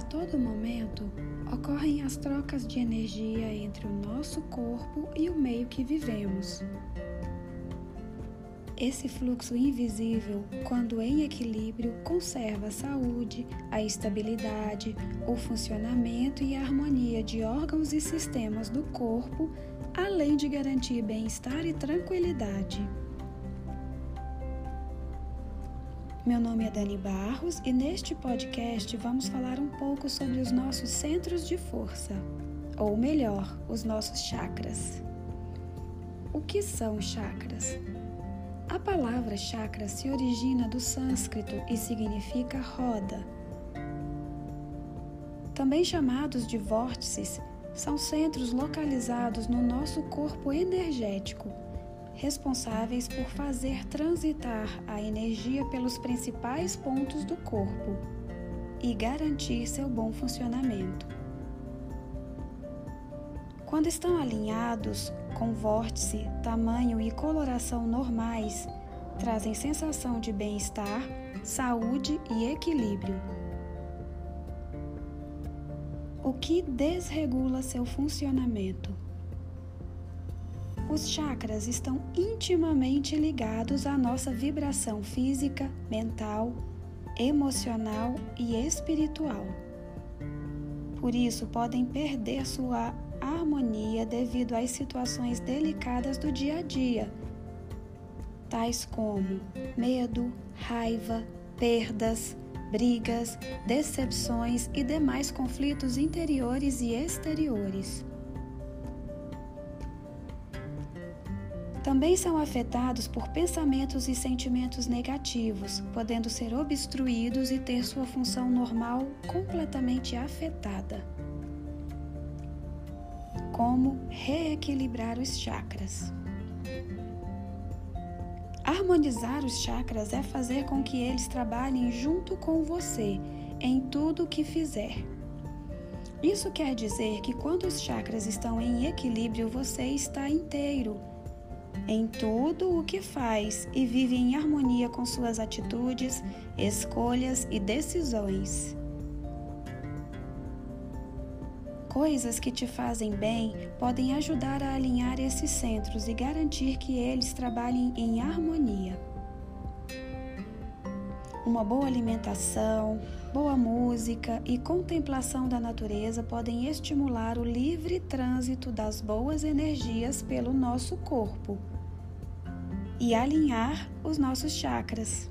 todo momento ocorrem as trocas de energia entre o nosso corpo e o meio que vivemos. Esse fluxo invisível, quando em equilíbrio, conserva a saúde, a estabilidade, o funcionamento e a harmonia de órgãos e sistemas do corpo, além de garantir bem-estar e tranquilidade. Meu nome é Dani Barros e neste podcast vamos falar um pouco sobre os nossos centros de força, ou melhor, os nossos chakras. O que são chakras? A palavra chakra se origina do sânscrito e significa roda. Também chamados de vórtices, são centros localizados no nosso corpo energético responsáveis por fazer transitar a energia pelos principais pontos do corpo e garantir seu bom funcionamento. Quando estão alinhados, com vórtice, tamanho e coloração normais, trazem sensação de bem-estar, saúde e equilíbrio. O que desregula seu funcionamento? Os chakras estão intimamente ligados à nossa vibração física, mental, emocional e espiritual. Por isso, podem perder sua harmonia devido às situações delicadas do dia a dia, tais como medo, raiva, perdas, brigas, decepções e demais conflitos interiores e exteriores. Também são afetados por pensamentos e sentimentos negativos, podendo ser obstruídos e ter sua função normal completamente afetada. Como reequilibrar os chakras? Harmonizar os chakras é fazer com que eles trabalhem junto com você em tudo o que fizer. Isso quer dizer que quando os chakras estão em equilíbrio, você está inteiro em tudo o que faz e vive em harmonia com suas atitudes, escolhas e decisões. Coisas que te fazem bem podem ajudar a alinhar esses centros e garantir que eles trabalhem em harmonia. Uma boa alimentação, boa música e contemplação da natureza podem estimular o livre trânsito das boas energias pelo nosso corpo e alinhar os nossos chakras.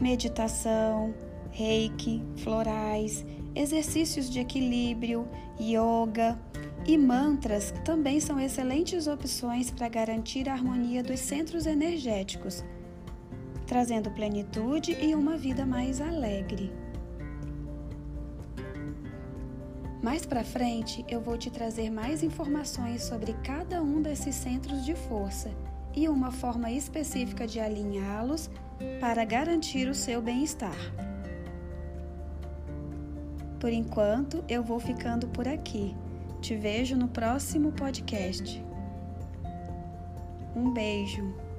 Meditação, reiki, florais, exercícios de equilíbrio, yoga e mantras também são excelentes opções para garantir a harmonia dos centros energéticos trazendo plenitude e uma vida mais alegre. Mais para frente, eu vou te trazer mais informações sobre cada um desses centros de força e uma forma específica de alinhá-los para garantir o seu bem-estar. Por enquanto, eu vou ficando por aqui. Te vejo no próximo podcast. Um beijo.